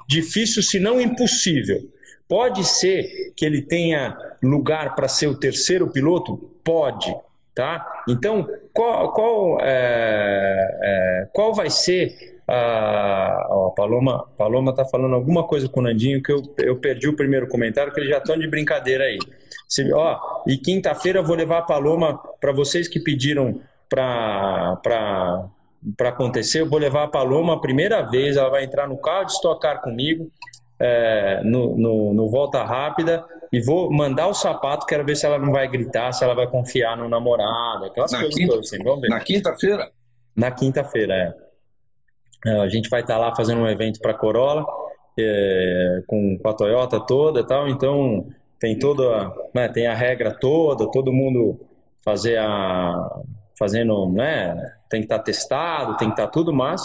difícil, se não impossível. Pode ser que ele tenha lugar para ser o terceiro piloto? Pode, tá? Então, qual, qual, é, é, qual vai ser a, ó, Paloma Paloma está falando alguma coisa com o Nandinho que eu, eu perdi o primeiro comentário, que eles já estão de brincadeira aí. Se, ó, e quinta-feira eu vou levar a Paloma para vocês que pediram para para acontecer, eu vou levar a Paloma a primeira vez, ela vai entrar no carro de estocar comigo, é, no, no, no, volta rápida e vou mandar o sapato, quero ver se ela não vai gritar, se ela vai confiar no namorado, aquelas na coisas quinta, todas assim, vamos ver. Na quinta-feira? Na quinta-feira, é. é. A gente vai estar tá lá fazendo um evento para Corolla, é, com, com, a Toyota toda e tal, então tem toda, né, tem a regra toda, todo mundo fazer a fazendo, né, tem que estar tá testado, tem que estar tá tudo, mas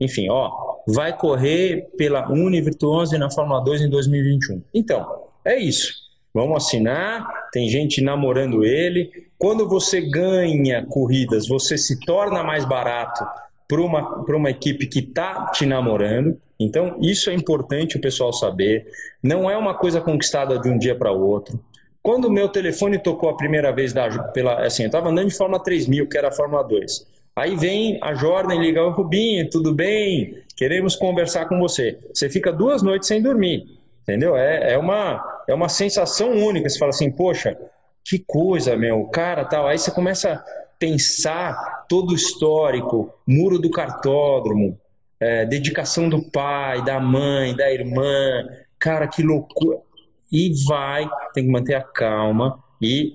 enfim, ó, vai correr pela Univirtuose na Fórmula 2 em 2021. Então, é isso. Vamos assinar, tem gente namorando ele. Quando você ganha corridas, você se torna mais barato para uma, uma equipe que está te namorando. Então, isso é importante o pessoal saber. Não é uma coisa conquistada de um dia para o outro. Quando o meu telefone tocou a primeira vez, da, pela, assim, eu estava andando de Fórmula 3000, que era a Fórmula 2. Aí vem a Jordan e liga, o Rubinho, tudo bem? Queremos conversar com você. Você fica duas noites sem dormir, entendeu? É, é, uma, é uma sensação única. Você fala assim, poxa, que coisa, meu, cara tal. Aí você começa a pensar todo o histórico, muro do cartódromo, é, dedicação do pai, da mãe, da irmã. Cara, que loucura. E vai, tem que manter a calma e,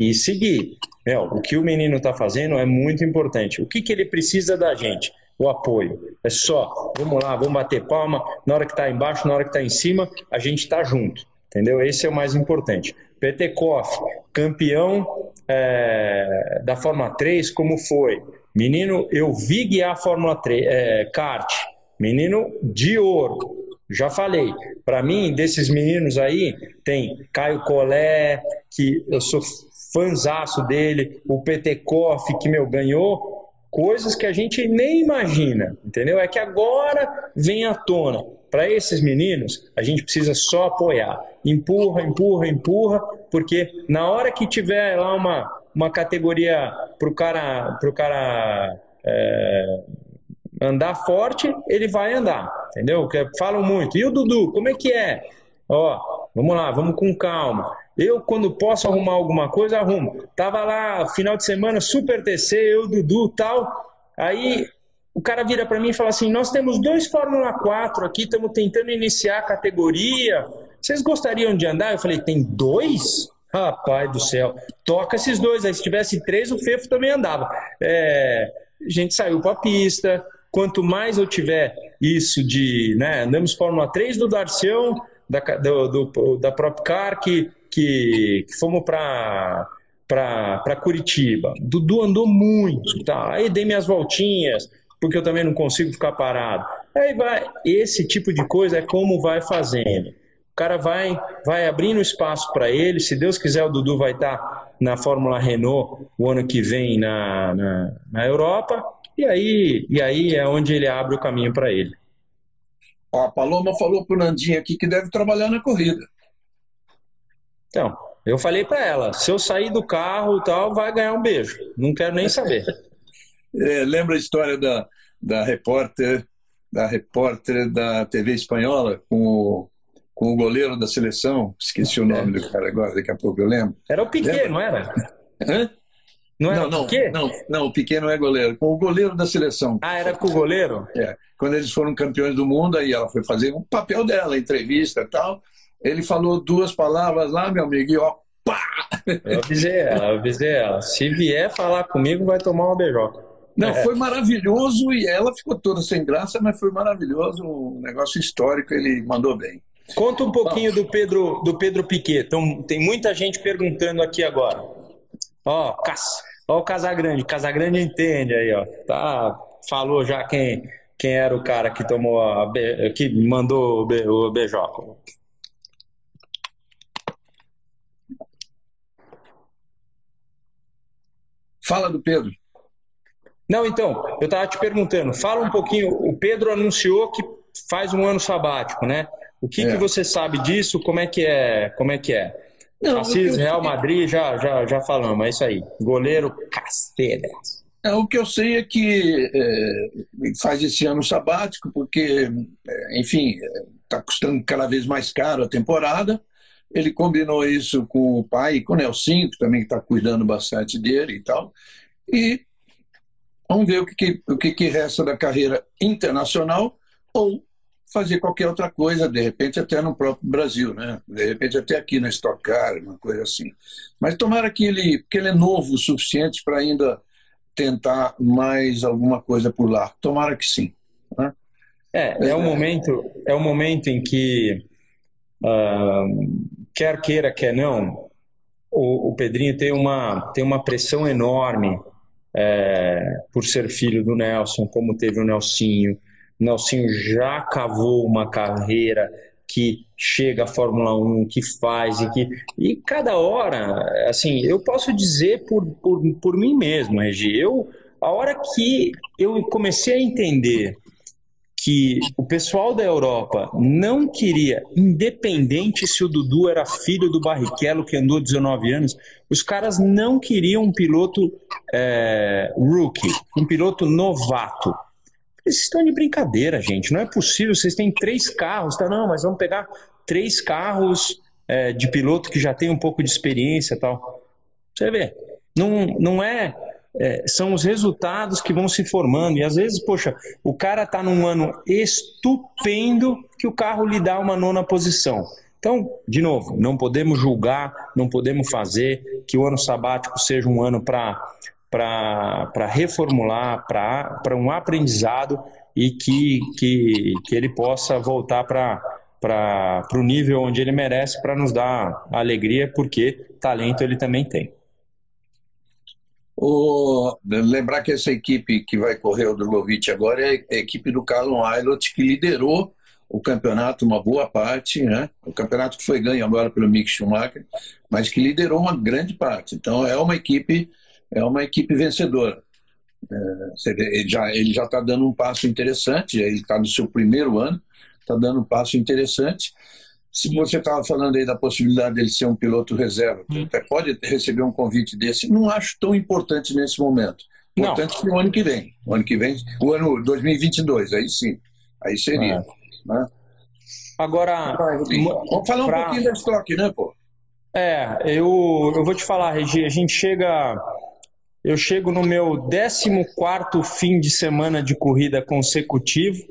e seguir. Meu, o que o menino está fazendo é muito importante. O que, que ele precisa da gente? O apoio. É só, vamos lá, vamos bater palma. Na hora que está embaixo, na hora que está em cima, a gente está junto. Entendeu? Esse é o mais importante. PT Koff, campeão é, da Fórmula 3, como foi? Menino, eu vi guiar a Fórmula 3, é, kart. Menino de ouro. Já falei. Para mim, desses meninos aí, tem Caio Collet, que eu sou fanzaço dele, o Petekoff, que, meu, ganhou coisas que a gente nem imagina, entendeu? É que agora vem à tona. Para esses meninos, a gente precisa só apoiar. Empurra, empurra, empurra, porque na hora que tiver lá uma, uma categoria para o cara, pro cara é, andar forte, ele vai andar, entendeu? Falam muito. E o Dudu, como é que é? Ó, vamos lá, vamos com calma. Eu, quando posso arrumar alguma coisa, arrumo. Tava lá, final de semana, Super TC, eu, Dudu tal. Aí o cara vira para mim e fala assim: Nós temos dois Fórmula 4 aqui, estamos tentando iniciar a categoria. Vocês gostariam de andar? Eu falei: Tem dois? Rapaz do céu, toca esses dois. Aí se tivesse três, o Fefo também andava. É, a gente saiu para a pista. Quanto mais eu tiver isso de, né, andamos Fórmula 3 do Darcião, da, do, do, da que que, que fomos para para Curitiba. Dudu andou muito, tá? Aí dei minhas voltinhas, porque eu também não consigo ficar parado. Aí vai, esse tipo de coisa é como vai fazendo. O cara vai, vai abrindo espaço para ele. Se Deus quiser, o Dudu vai estar tá na Fórmula Renault o ano que vem na, na, na Europa. E aí, e aí é onde ele abre o caminho para ele. A Paloma falou para o Nandinho aqui que deve trabalhar na corrida. Então, eu falei para ela, se eu sair do carro e tal, vai ganhar um beijo. Não quero nem saber. é, lembra a história da, da repórter da repórter da TV espanhola com o, com o goleiro da seleção? Esqueci o nome do cara agora, daqui a pouco eu lembro. Era o Piquet, lembra? não era? Hã? Não, era não, o Piquet? Não, não, o Piquet não é goleiro. Com o goleiro da seleção. Ah, era com o goleiro? É. Quando eles foram campeões do mundo, aí ela foi fazer o um papel dela, entrevista e tal. Ele falou duas palavras lá, meu amigo, e ó, pá! Eu avisei ela, eu avisei ela. Se vier falar comigo, vai tomar uma beijoca. Não, é. foi maravilhoso e ela ficou toda sem graça, mas foi maravilhoso, um negócio histórico, ele mandou bem. Conta um pouquinho do Pedro, do Pedro Piquet. Então, tem muita gente perguntando aqui agora. Ó, ó o Casagrande, Casagrande entende aí, ó. Tá, falou já quem, quem era o cara que tomou a, que mandou o beijoco. Fala do Pedro. Não, então, eu estava te perguntando, fala um pouquinho, o Pedro anunciou que faz um ano sabático, né? O que, é. que você sabe disso? Como é que é? Como é que é? Não, Assis, Real Madrid, já, já, já falamos, é isso aí. Goleiro Castedas. É, o que eu sei é que é, faz esse ano sabático, porque, é, enfim, está custando cada vez mais caro a temporada. Ele combinou isso com o pai com o Nelson, que também está cuidando bastante dele e tal. E vamos ver o que, que o que, que resta da carreira internacional ou fazer qualquer outra coisa, de repente até no próprio Brasil, né? De repente até aqui na Stock Car, uma coisa assim. Mas tomara que ele, que ele é novo o suficiente para ainda tentar mais alguma coisa por lá. Tomara que sim. Né? É, é o momento, é o momento em que uh, quer queira, quer não, o, o, Pedrinho tem uma, tem uma pressão enorme é, por ser filho do Nelson, como teve o Nelsinho. O Nelsinho já cavou uma carreira que chega à Fórmula 1, que faz e que e cada hora, assim, eu posso dizer por, por, por mim mesmo, Regi, eu a hora que eu comecei a entender que o pessoal da Europa não queria, independente se o Dudu era filho do Barrichello, que andou 19 anos, os caras não queriam um piloto é, rookie, um piloto novato. Eles estão de brincadeira, gente. Não é possível. Vocês têm três carros, tá? Não, mas vamos pegar três carros é, de piloto que já tem um pouco de experiência tal. Você vê, não, não é é, são os resultados que vão se formando. E às vezes, poxa, o cara está num ano estupendo que o carro lhe dá uma nona posição. Então, de novo, não podemos julgar, não podemos fazer que o ano sabático seja um ano para para reformular, para um aprendizado e que, que, que ele possa voltar para o nível onde ele merece para nos dar alegria, porque talento ele também tem. O, lembrar que essa equipe que vai correr o Drogovic agora é a equipe do Carlon Aylot, que liderou o campeonato uma boa parte, né? o campeonato que foi ganho agora pelo Mick Schumacher, mas que liderou uma grande parte. Então é uma equipe, é uma equipe vencedora. É, ele já ele já está dando um passo interessante, ele está no seu primeiro ano, está dando um passo interessante. Se você estava falando aí da possibilidade dele ser um piloto reserva, hum. até pode receber um convite desse, não acho tão importante nesse momento. Importante que o ano que vem. O ano que vem, o ano 2022, aí sim. Aí seria. É. Né? Agora. Vamos falar pra... um pouquinho da estoque, né, pô? É, eu, eu vou te falar, Regi, a gente chega. Eu chego no meu 14 fim de semana de corrida consecutivo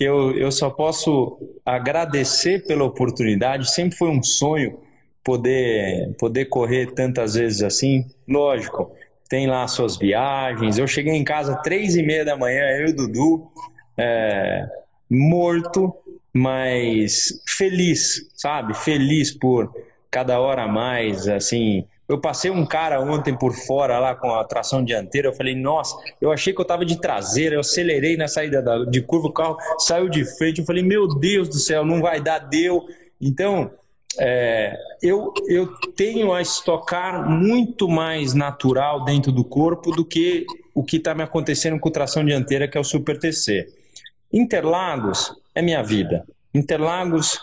que eu, eu só posso agradecer pela oportunidade. Sempre foi um sonho poder, poder correr tantas vezes assim. Lógico, tem lá suas viagens. Eu cheguei em casa três e meia da manhã, eu e o Dudu, é, morto, mas feliz, sabe? Feliz por, cada hora mais, assim. Eu passei um cara ontem por fora lá com a tração dianteira, eu falei, nossa, eu achei que eu tava de traseira, eu acelerei na saída de curva, o carro saiu de frente, eu falei, meu Deus do céu, não vai dar, deu. Então, é, eu, eu tenho a estocar muito mais natural dentro do corpo do que o que está me acontecendo com tração dianteira, que é o Super TC. Interlagos é minha vida. Interlagos,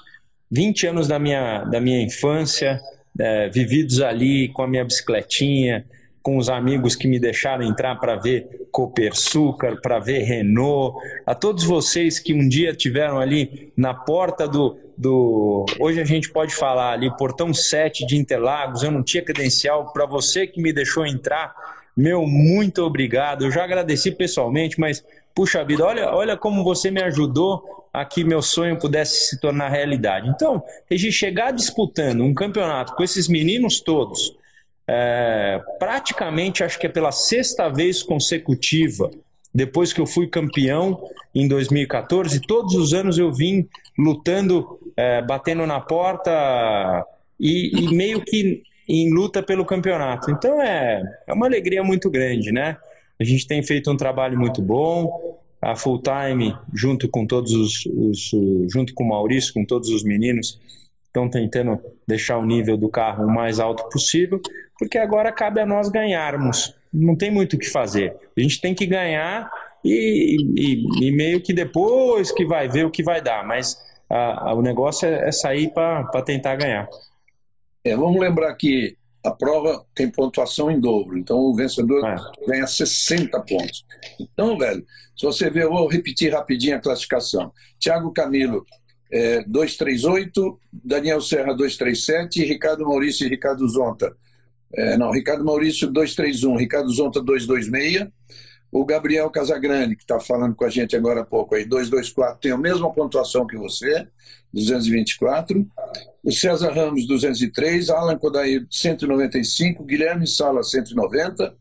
20 anos da minha, da minha infância, é, vividos ali com a minha bicicletinha, com os amigos que me deixaram entrar para ver Copersucar, para ver Renault, a todos vocês que um dia tiveram ali na porta do, do. Hoje a gente pode falar ali, portão 7 de Interlagos, eu não tinha credencial, para você que me deixou entrar, meu, muito obrigado. Eu já agradeci pessoalmente, mas puxa vida, olha, olha como você me ajudou a que meu sonho pudesse se tornar realidade. Então, Regi, chegar disputando um campeonato com esses meninos todos, é, praticamente acho que é pela sexta vez consecutiva, depois que eu fui campeão em 2014, todos os anos eu vim lutando, é, batendo na porta e, e, meio que em luta pelo campeonato. Então é, é uma alegria muito grande, né? A gente tem feito um trabalho muito bom, a full time junto com todos os, os junto com o Maurício, com todos os meninos estão tentando deixar o nível do carro o mais alto possível, porque agora cabe a nós ganharmos. Não tem muito o que fazer. A gente tem que ganhar e, e, e meio que depois que vai ver o que vai dar. Mas a, a, o negócio é, é sair para tentar ganhar. É, vamos lembrar que a prova tem pontuação em dobro, então o vencedor é. ganha 60 pontos. Então, velho, se você ver, eu vou repetir rapidinho a classificação. Thiago Camilo, é, 238, Daniel Serra 237, Ricardo Maurício e Ricardo Zonta. É, não, Ricardo Maurício 231, Ricardo Zonta 226. O Gabriel Casagrande, que está falando com a gente agora há pouco, aí, 224, tem a mesma pontuação que você, 224. O César Ramos, 203. Alan Kodair, 195. Guilherme Sala, 190.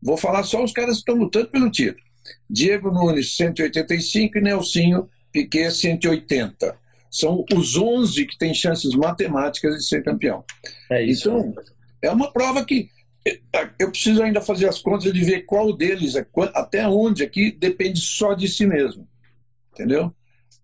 Vou falar só os caras que estão lutando pelo título. Diego Nunes, 185. E Nelsinho Piquet, 180 são os 11 que têm chances matemáticas de ser campeão. É isso. Então, é uma prova que eu preciso ainda fazer as contas de ver qual deles, é, até onde aqui depende só de si mesmo. Entendeu?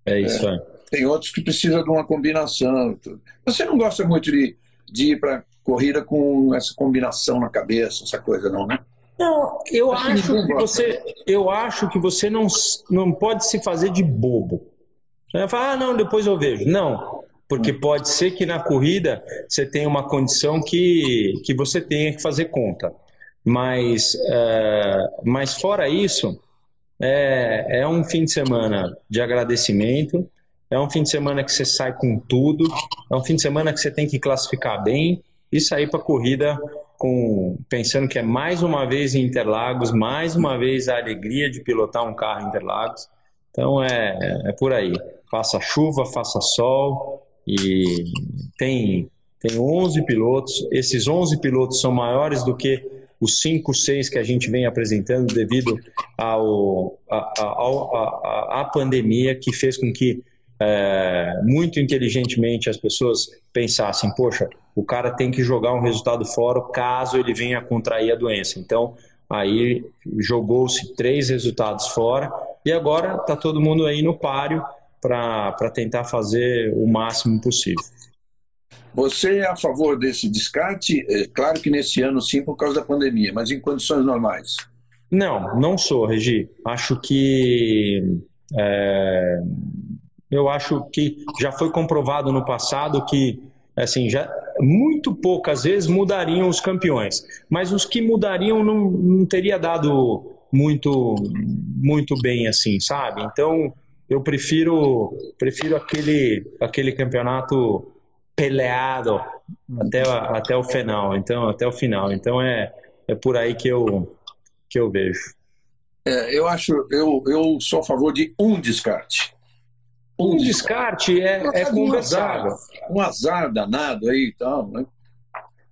É isso. É, tem outros que precisam de uma combinação. Você não gosta muito de, de ir para corrida com essa combinação na cabeça, essa coisa, não, né? Não, eu acho, acho que você, eu acho que você não, não pode se fazer de bobo. Você vai falar, ah, não, depois eu vejo. Não, porque pode ser que na corrida você tenha uma condição que, que você tenha que fazer conta. Mas, é, mas fora isso, é, é um fim de semana de agradecimento, é um fim de semana que você sai com tudo, é um fim de semana que você tem que classificar bem e sair para a corrida com, pensando que é mais uma vez em Interlagos, mais uma vez a alegria de pilotar um carro em Interlagos. Então é, é por aí faça chuva, faça sol, e tem, tem 11 pilotos. Esses 11 pilotos são maiores do que os 5, 6 que a gente vem apresentando devido ao, a pandemia que fez com que é, muito inteligentemente as pessoas pensassem, poxa, o cara tem que jogar um resultado fora caso ele venha contrair a doença. Então, aí jogou-se três resultados fora e agora está todo mundo aí no páreo para tentar fazer o máximo possível. Você é a favor desse descarte? É, claro que nesse ano sim, por causa da pandemia, mas em condições normais? Não, não sou, Regi. Acho que. É, eu acho que já foi comprovado no passado que assim, já muito poucas vezes mudariam os campeões, mas os que mudariam não, não teria dado muito muito bem assim, sabe? Então, eu prefiro prefiro aquele aquele campeonato peleado até até o final então até o final. Então é é por aí que eu que eu vejo. É, eu acho eu eu sou a favor de um descarte. Um, um descarte é, é conversável. um azar danado aí e tal né?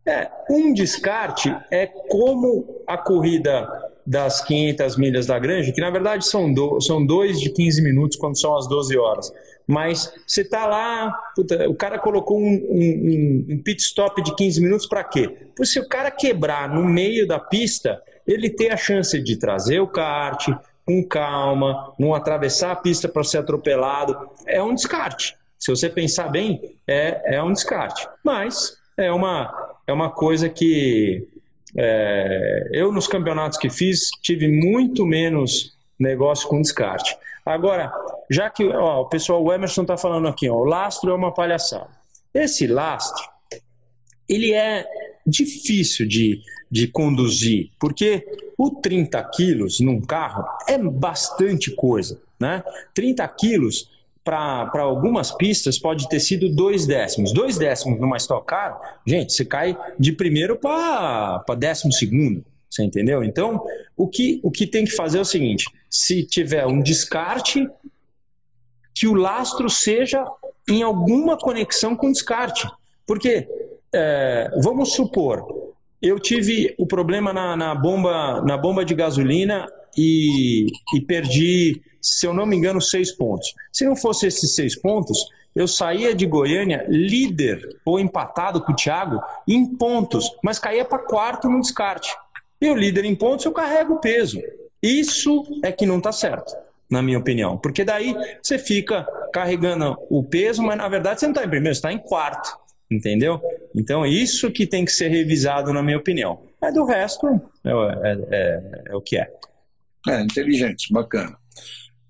é um descarte é como a corrida das 500 milhas da Granja, que na verdade são, do, são dois de 15 minutos quando são as 12 horas. Mas você tá lá, puta, o cara colocou um, um, um, pit stop de 15 minutos para quê? Porque se o cara quebrar no meio da pista, ele tem a chance de trazer o kart com calma, não atravessar a pista para ser atropelado. É um descarte. Se você pensar bem, é, é um descarte. Mas é uma, é uma coisa que é, eu, nos campeonatos que fiz, tive muito menos negócio com descarte. Agora, já que ó, o pessoal, o Emerson está falando aqui, ó, o lastro é uma palhaçada. Esse lastro, ele é difícil de, de conduzir, porque o 30 quilos num carro é bastante coisa. Né? 30 quilos para algumas pistas pode ter sido dois décimos. Dois décimos numa Stock Car, gente, você cai de primeiro para décimo segundo. Você entendeu? Então, o que, o que tem que fazer é o seguinte: se tiver um descarte, que o lastro seja em alguma conexão com descarte. Porque, é, vamos supor, eu tive o problema na, na, bomba, na bomba de gasolina e, e perdi, se eu não me engano, seis pontos. Se não fosse esses seis pontos, eu saía de Goiânia líder ou empatado com o Thiago em pontos, mas caía para quarto no descarte. E o líder em pontos eu carrego o peso. Isso é que não está certo, na minha opinião. Porque daí você fica carregando o peso, mas na verdade você não está em primeiro, você está em quarto. Entendeu? Então isso que tem que ser revisado, na minha opinião. Mas do resto, é, é, é, é o que é. É, inteligente, bacana.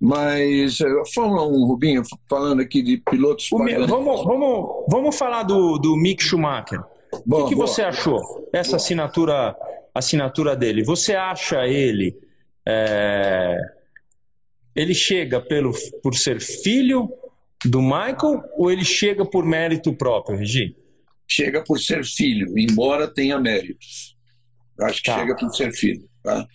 Mas eh, Fórmula 1, Rubinho, falando aqui de pilotos. Vamos, vamos, vamos falar do, do Mick Schumacher. Boa, o que, que você achou? Essa boa. assinatura assinatura dele. Você acha ele. É, ele chega pelo, por ser filho do Michael ou ele chega por mérito próprio, Regi? Chega por ser filho, embora tenha méritos. Acho que tá. chega por ser filho. Tá?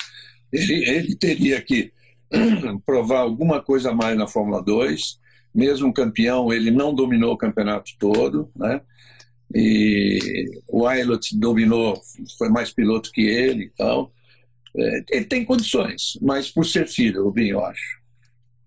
Ele, ele teria que provar alguma coisa a mais na Fórmula 2. Mesmo campeão, ele não dominou o campeonato todo. Né? e o Aylot dominou, foi mais piloto que ele e tal. É, ele tem condições, mas por ser filho, Rubinho, eu acho.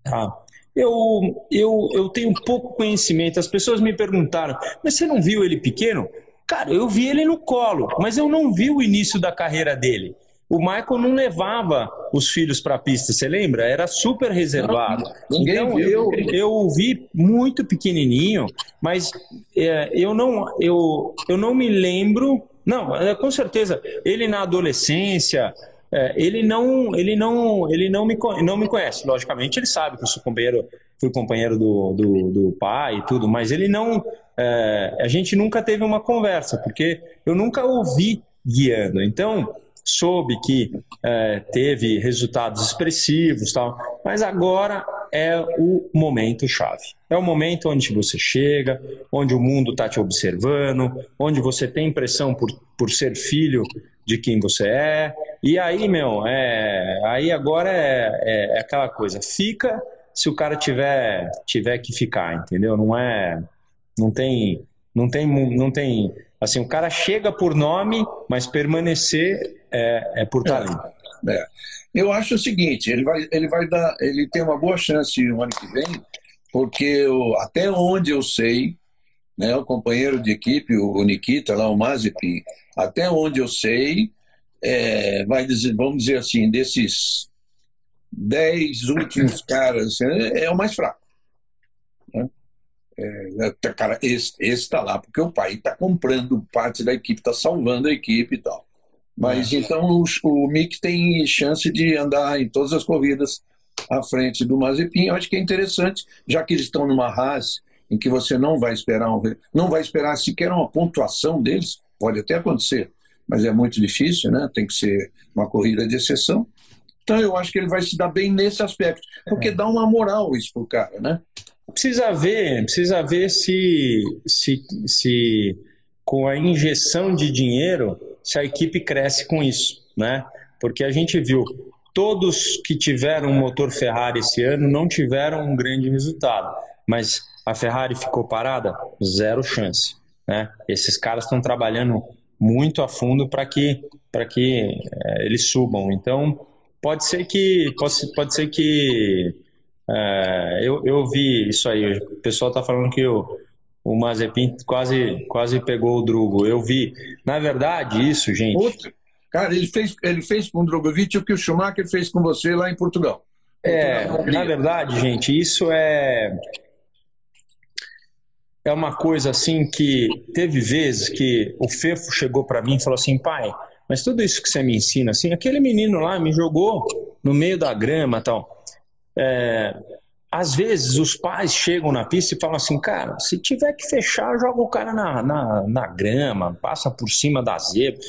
Tá. Eu, eu, eu tenho pouco conhecimento. As pessoas me perguntaram, mas você não viu ele pequeno? Cara, eu vi ele no colo, mas eu não vi o início da carreira dele o Michael não levava os filhos para a pista, você lembra? Era super reservado. Não, então eu, eu vi muito pequenininho, mas é, eu, não, eu, eu não me lembro. Não, é, com certeza, ele na adolescência, é, ele não, ele não, ele não me, não me conhece. Logicamente, ele sabe que eu sou companheiro, fui companheiro do, do, do pai e tudo, mas ele não. É, a gente nunca teve uma conversa, porque eu nunca ouvi guiando. Então, soube que é, teve resultados expressivos, tal, mas agora é o momento chave. É o momento onde você chega, onde o mundo está te observando, onde você tem impressão por, por ser filho de quem você é. E aí, meu, é, aí agora é, é, é aquela coisa, fica se o cara tiver, tiver que ficar, entendeu? Não é. Não tem. Não tem, não tem. Assim, o cara chega por nome, mas permanecer é, é por talento. É, é. Eu acho o seguinte, ele vai, ele vai dar, ele tem uma boa chance no ano que vem, porque eu, até onde eu sei, né, o companheiro de equipe, o Nikita, lá o Mazepin, até onde eu sei, é, vai dizer, vamos dizer assim, desses dez últimos caras, é, é o mais fraco. Né? É, é cara, esse está lá porque o pai está comprando parte da equipe, está salvando a equipe e tal. Mas é. então o, o Mick tem chance de andar em todas as corridas à frente do Mazepin. Eu acho que é interessante, já que eles estão numa raça em que você não vai esperar um, não vai esperar sequer uma pontuação deles, pode até acontecer, mas é muito difícil, né? Tem que ser uma corrida de exceção. Então eu acho que ele vai se dar bem nesse aspecto, porque é. dá uma moral isso pro cara, né? Precisa ver, precisa ver se, se, se com a injeção de dinheiro se a equipe cresce com isso, né? Porque a gente viu todos que tiveram motor Ferrari esse ano não tiveram um grande resultado, mas a Ferrari ficou parada, zero chance, né? Esses caras estão trabalhando muito a fundo para que para que é, eles subam. Então pode ser que pode, pode ser que É, eu, eu vi isso aí. O pessoal tá falando que o, o Mazepin quase, quase pegou o Drugo. Eu vi. Na verdade, isso, gente. Outro. Cara, ele fez, ele fez com o Drogovic o que o Schumacher fez com você lá em Portugal. É, na verdade, gente, isso é é uma coisa assim que teve vezes que o Fefo chegou para mim e falou assim, pai, mas tudo isso que você me ensina, assim, aquele menino lá me jogou no meio da grama tal. É, às vezes os pais chegam na pista e falam assim, cara, se tiver que fechar, joga o cara na, na, na grama, passa por cima da zebra.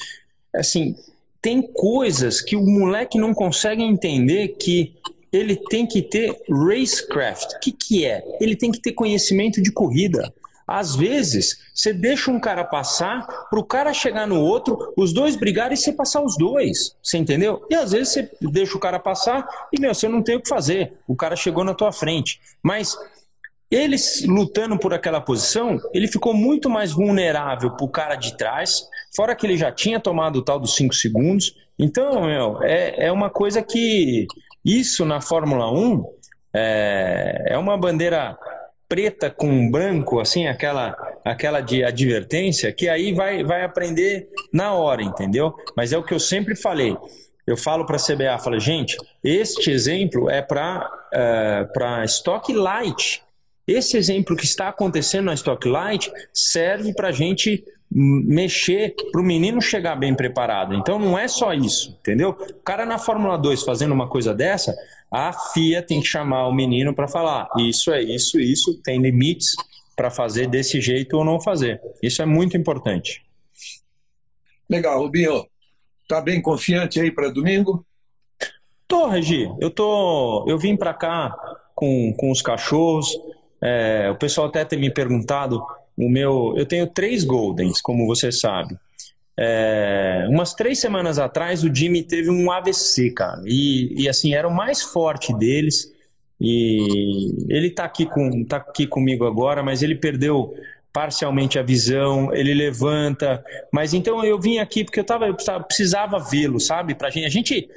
Assim, tem coisas que o moleque não consegue entender que ele tem que ter racecraft. O que, que é? Ele tem que ter conhecimento de corrida. Às vezes, você deixa um cara passar para o cara chegar no outro, os dois brigarem e você passar os dois. Você entendeu? E às vezes você deixa o cara passar e, meu, você não tem o que fazer. O cara chegou na tua frente. Mas ele lutando por aquela posição, ele ficou muito mais vulnerável para o cara de trás, fora que ele já tinha tomado o tal dos 5 segundos. Então, meu, é, é uma coisa que isso na Fórmula 1 é, é uma bandeira preta com branco, assim, aquela aquela de advertência, que aí vai, vai aprender na hora, entendeu? Mas é o que eu sempre falei. Eu falo para a CBA, falo, gente, este exemplo é para uh, para Stock Light. Esse exemplo que está acontecendo na Stock Light serve para a gente mexer para o menino chegar bem preparado. Então não é só isso, entendeu? O cara na Fórmula 2 fazendo uma coisa dessa, a FIA tem que chamar o menino para falar: isso é isso, isso, tem limites para fazer desse jeito ou não fazer. Isso é muito importante. Legal, Rubinho. Tá bem confiante aí para domingo? Tô, Regi. Eu tô. Eu vim para cá com, com os cachorros. É, o pessoal até tem me perguntado o meu, eu tenho três Goldens, como você sabe. É, umas três semanas atrás o Jimmy teve um AVC, cara. E, e assim, era o mais forte deles. E ele tá aqui, com, tá aqui comigo agora, mas ele perdeu parcialmente a visão, ele levanta. Mas então eu vim aqui porque eu, tava, eu precisava vê-lo, sabe? Pra gente, a gente,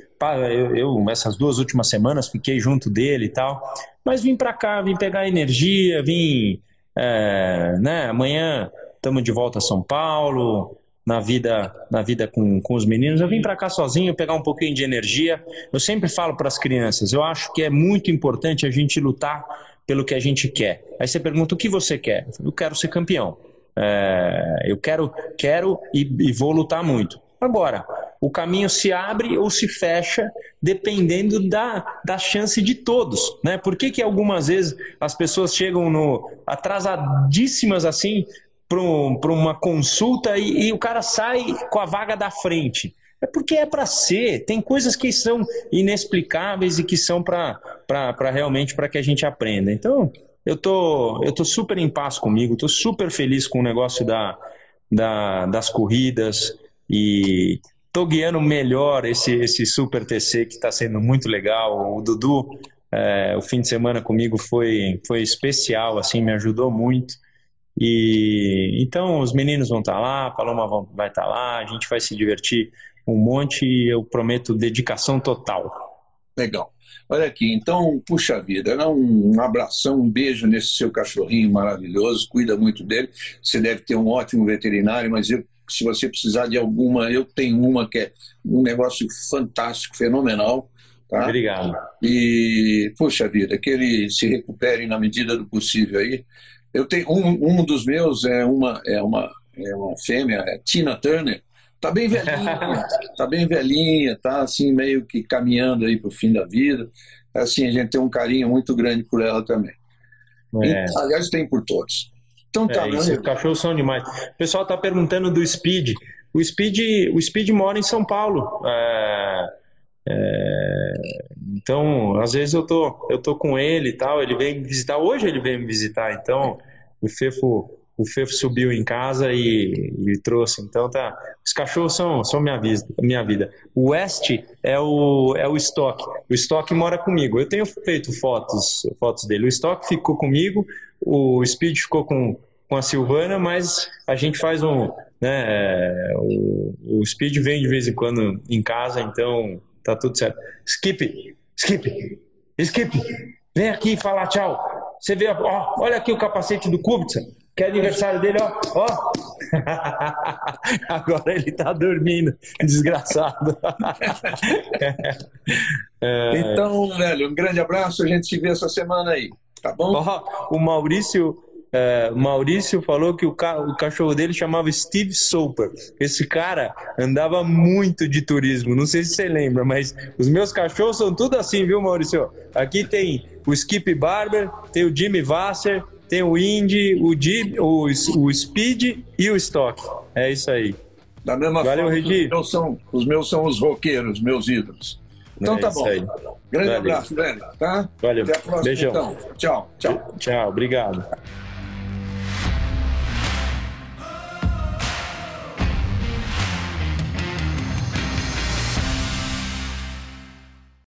eu, eu, essas duas últimas semanas fiquei junto dele e tal, mas vim para cá, vim pegar energia, vim é, né, amanhã estamos de volta a São Paulo, na vida, na vida com, com os meninos. Eu vim para cá sozinho pegar um pouquinho de energia. Eu sempre falo para as crianças, eu acho que é muito importante a gente lutar pelo que a gente quer. Aí você pergunta o que você quer? Eu quero ser campeão. É, eu quero, quero e, e vou lutar muito. Agora, o caminho se abre ou se fecha dependendo da, da chance de todos. Né? Por que, que algumas vezes as pessoas chegam no atrasadíssimas assim para uma consulta e, e o cara sai com a vaga da frente? É porque é para ser. Tem coisas que são inexplicáveis e que são para realmente para que a gente aprenda. Então, eu tô, eu tô super em paz comigo, tô super feliz com o negócio da, da, das corridas e tô guiando melhor esse, esse Super TC que está sendo muito legal. O Dudu, é, o fim de semana comigo foi, foi especial, assim, me ajudou muito. E então os meninos vão estar tá lá, a Paloma vai estar tá lá, a gente vai se divertir um monte e eu prometo dedicação total. Legal. Olha aqui, então, puxa vida, né? um abração, um beijo nesse seu cachorrinho maravilhoso, cuida muito dele. Você deve ter um ótimo veterinário, mas eu se você precisar de alguma, eu tenho uma que é um negócio fantástico, fenomenal. Tá? Obrigado. E, puxa vida, que ele se recupere na medida do possível aí. Eu tenho um, um dos meus é uma é uma é uma fêmea, é Tina Turner. Tá bem velhinha, tá bem velhinha, tá assim meio que caminhando aí pro fim da vida. Assim, a gente tem um carinho muito grande por ela também. É. E, aliás, tem por todos. Então tá, é, isso, cachorros são demais. O pessoal tá perguntando do Speed. O Speed, o Speed mora em São Paulo. É, é, então, às vezes eu tô, eu tô com ele e tal. Ele vem me visitar. Hoje ele veio me visitar. Então, o Fefo, o Fefo subiu em casa e, e trouxe. Então tá. Os cachorros são, são minha, vida, minha vida. O West é o, é o Stock. O Stock mora comigo. Eu tenho feito fotos, fotos dele. O Stock ficou comigo o Speed ficou com, com a Silvana, mas a gente faz um. Né, o, o Speed vem de vez em quando em casa, então tá tudo certo. Skip, skip, skip, Vem aqui falar tchau. Você vê, ó, olha aqui o capacete do Kubica, que é aniversário dele, ó. ó. Agora ele tá dormindo, desgraçado. é... Então, velho, um grande abraço, a gente se vê essa semana aí, tá bom? Ó, o Maurício é, Maurício falou que o, ca o, cachorro dele chamava Steve Soper. Esse cara andava muito de turismo. Não sei se você lembra, mas os meus cachorros são tudo assim, viu, Maurício? Aqui tem o Skip Barber, tem o Jimmy Vasser, tem o Indy, o, Jim, o, o Speed e o Stock. É isso aí. Da mesma Valeu, forma, Regi. Os meus, são, os meus são os roqueiros, meus ídolos. Então é tá bom. Aí. Grande Valeu. abraço, velho. Tá? Valeu. Até a próxima, Beijão. então. Tchau, tchau. Tchau, obrigado.